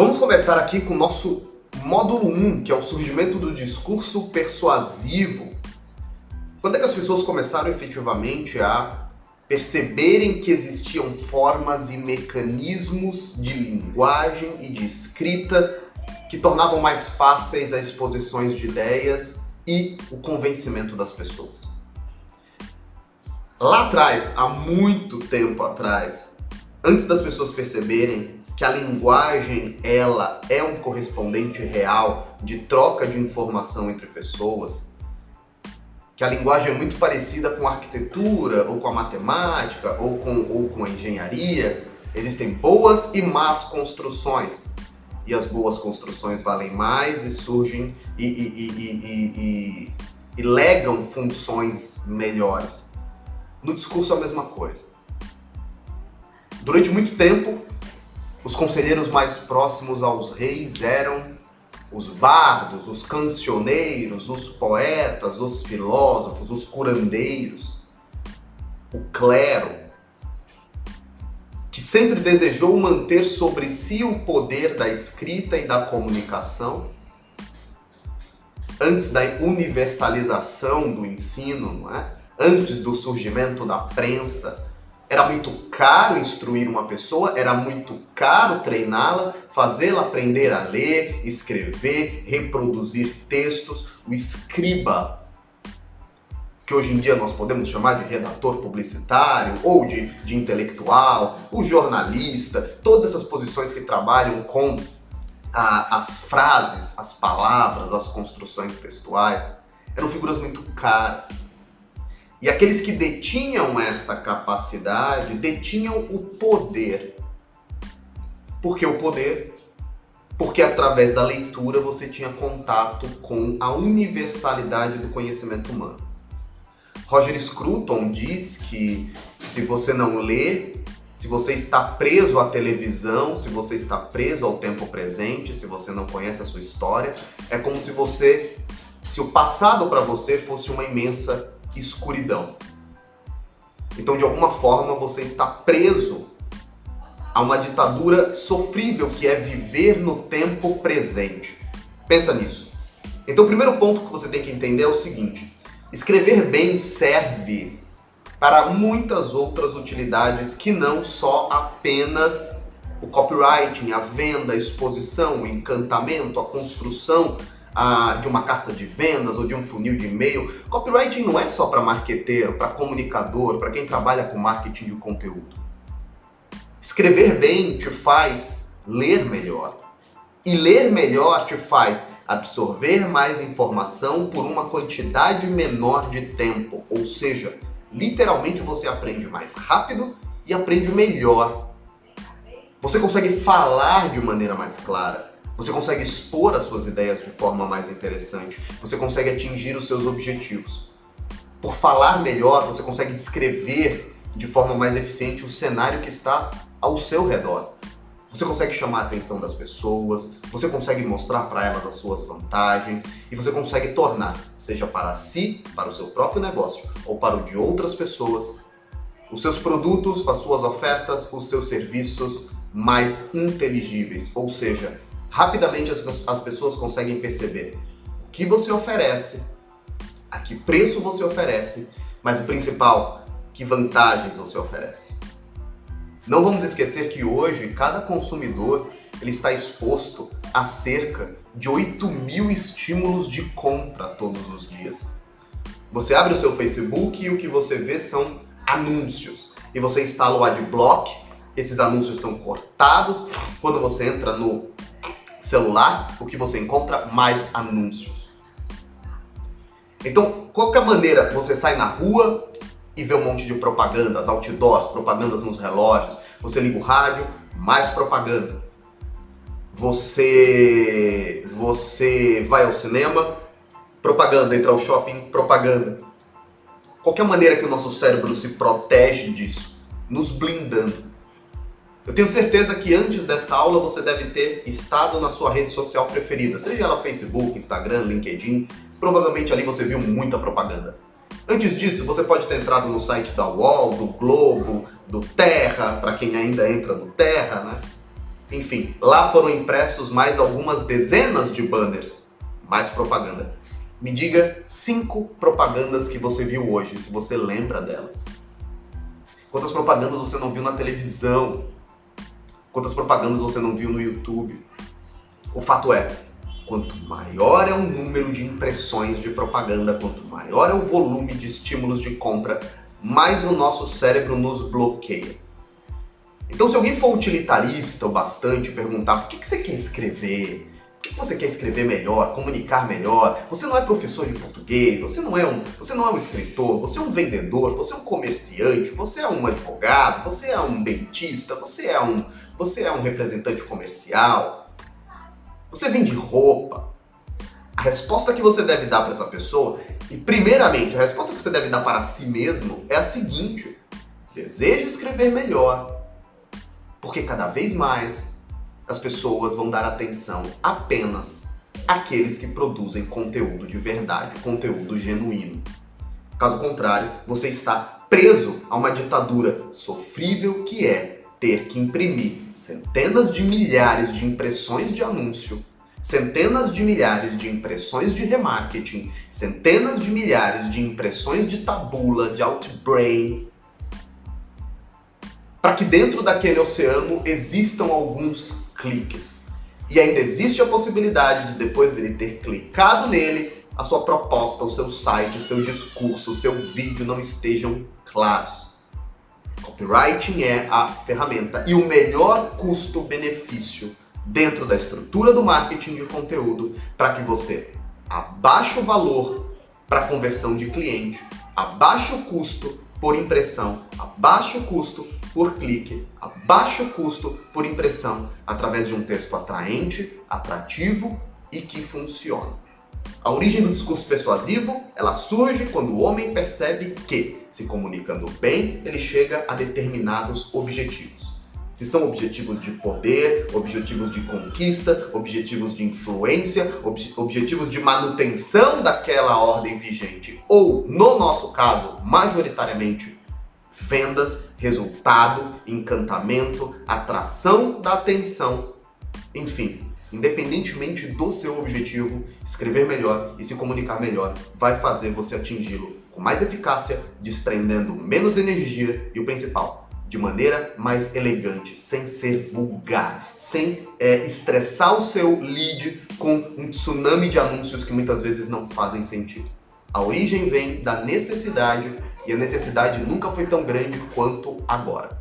Vamos começar aqui com o nosso módulo 1, que é o surgimento do discurso persuasivo. Quando é que as pessoas começaram efetivamente a perceberem que existiam formas e mecanismos de linguagem e de escrita que tornavam mais fáceis as exposições de ideias e o convencimento das pessoas? Lá atrás, há muito tempo atrás, antes das pessoas perceberem que a linguagem ela é um correspondente real de troca de informação entre pessoas, que a linguagem é muito parecida com a arquitetura ou com a matemática ou com, ou com a engenharia, existem boas e más construções. E as boas construções valem mais e surgem e, e, e, e legam funções melhores. No discurso é a mesma coisa. Durante muito tempo, os conselheiros mais próximos aos reis eram os bardos, os cancioneiros, os poetas, os filósofos, os curandeiros, o clero, que sempre desejou manter sobre si o poder da escrita e da comunicação, antes da universalização do ensino, é? antes do surgimento da prensa, era muito caro instruir uma pessoa, era muito caro treiná-la, fazê-la aprender a ler, escrever, reproduzir textos. O escriba, que hoje em dia nós podemos chamar de redator publicitário ou de, de intelectual, o jornalista, todas essas posições que trabalham com a, as frases, as palavras, as construções textuais, eram figuras muito caras e aqueles que detinham essa capacidade detinham o poder. Por que o poder? Porque através da leitura você tinha contato com a universalidade do conhecimento humano. Roger Scruton diz que se você não lê, se você está preso à televisão, se você está preso ao tempo presente, se você não conhece a sua história, é como se você, se o passado para você fosse uma imensa escuridão. Então, de alguma forma, você está preso a uma ditadura sofrível que é viver no tempo presente. Pensa nisso. Então, o primeiro ponto que você tem que entender é o seguinte: escrever bem serve para muitas outras utilidades que não só apenas o copywriting, a venda, a exposição, o encantamento, a construção a, de uma carta de vendas ou de um funil de e-mail. Copywriting não é só para marqueteiro, para comunicador, para quem trabalha com marketing de conteúdo. Escrever bem te faz ler melhor. E ler melhor te faz absorver mais informação por uma quantidade menor de tempo. Ou seja, literalmente você aprende mais rápido e aprende melhor. Você consegue falar de maneira mais clara. Você consegue expor as suas ideias de forma mais interessante. Você consegue atingir os seus objetivos. Por falar melhor, você consegue descrever de forma mais eficiente o cenário que está ao seu redor. Você consegue chamar a atenção das pessoas, você consegue mostrar para elas as suas vantagens e você consegue tornar, seja para si, para o seu próprio negócio ou para o de outras pessoas, os seus produtos, as suas ofertas, os seus serviços mais inteligíveis, ou seja, rapidamente as, as pessoas conseguem perceber o que você oferece, a que preço você oferece, mas o principal, que vantagens você oferece. Não vamos esquecer que hoje cada consumidor ele está exposto a cerca de 8 mil estímulos de compra todos os dias. Você abre o seu Facebook e o que você vê são anúncios. E você instala o Adblock, esses anúncios são cortados. Quando você entra no celular, o que você encontra mais anúncios. Então, qualquer maneira você sai na rua e vê um monte de propagandas, outdoors, propagandas nos relógios, você liga o rádio, mais propaganda. Você você vai ao cinema, propaganda, entra ao shopping, propaganda. Qualquer maneira que o nosso cérebro se protege disso, nos blindando. Eu tenho certeza que antes dessa aula você deve ter estado na sua rede social preferida, seja ela Facebook, Instagram, LinkedIn, provavelmente ali você viu muita propaganda. Antes disso, você pode ter entrado no site da UOL, do Globo, do Terra, para quem ainda entra no Terra, né? Enfim, lá foram impressos mais algumas dezenas de banners, mais propaganda. Me diga cinco propagandas que você viu hoje, se você lembra delas. Quantas propagandas você não viu na televisão? Quantas propagandas você não viu no YouTube? O fato é, quanto maior é o número de impressões de propaganda, quanto maior é o volume de estímulos de compra, mais o nosso cérebro nos bloqueia. Então, se alguém for utilitarista o bastante perguntar por que, que você quer escrever, que, que você quer escrever melhor, comunicar melhor, você não é professor de português, você não é um, você não é um escritor, você é um vendedor, você é um comerciante, você é um advogado, você é um dentista, você é um, você é um representante comercial, você vende roupa. A resposta que você deve dar para essa pessoa, e primeiramente, a resposta que você deve dar para si mesmo é a seguinte: desejo escrever melhor porque cada vez mais as pessoas vão dar atenção apenas àqueles que produzem conteúdo de verdade, conteúdo genuíno. Caso contrário, você está preso a uma ditadura sofrível que é ter que imprimir centenas de milhares de impressões de anúncio, centenas de milhares de impressões de remarketing, centenas de milhares de impressões de tabula, de outbrain, para que dentro daquele oceano existam alguns cliques. E ainda existe a possibilidade de depois dele ter clicado nele, a sua proposta, o seu site, o seu discurso, o seu vídeo não estejam claros. Copywriting é a ferramenta e o melhor custo-benefício dentro da estrutura do marketing de conteúdo para que você abaixe o valor para conversão de cliente, abaixe o custo por impressão, abaixe o custo por clique, a baixo custo por impressão, através de um texto atraente, atrativo e que funciona. A origem do discurso persuasivo, ela surge quando o homem percebe que, se comunicando bem, ele chega a determinados objetivos. Se são objetivos de poder, objetivos de conquista, objetivos de influência, ob objetivos de manutenção daquela ordem vigente, ou, no nosso caso, majoritariamente, vendas, resultado, encantamento, atração da atenção, enfim, independentemente do seu objetivo, escrever melhor e se comunicar melhor vai fazer você atingi-lo com mais eficácia, desprendendo menos energia e o principal, de maneira mais elegante, sem ser vulgar, sem é, estressar o seu lead com um tsunami de anúncios que muitas vezes não fazem sentido. A origem vem da necessidade e a necessidade nunca foi tão grande quanto agora.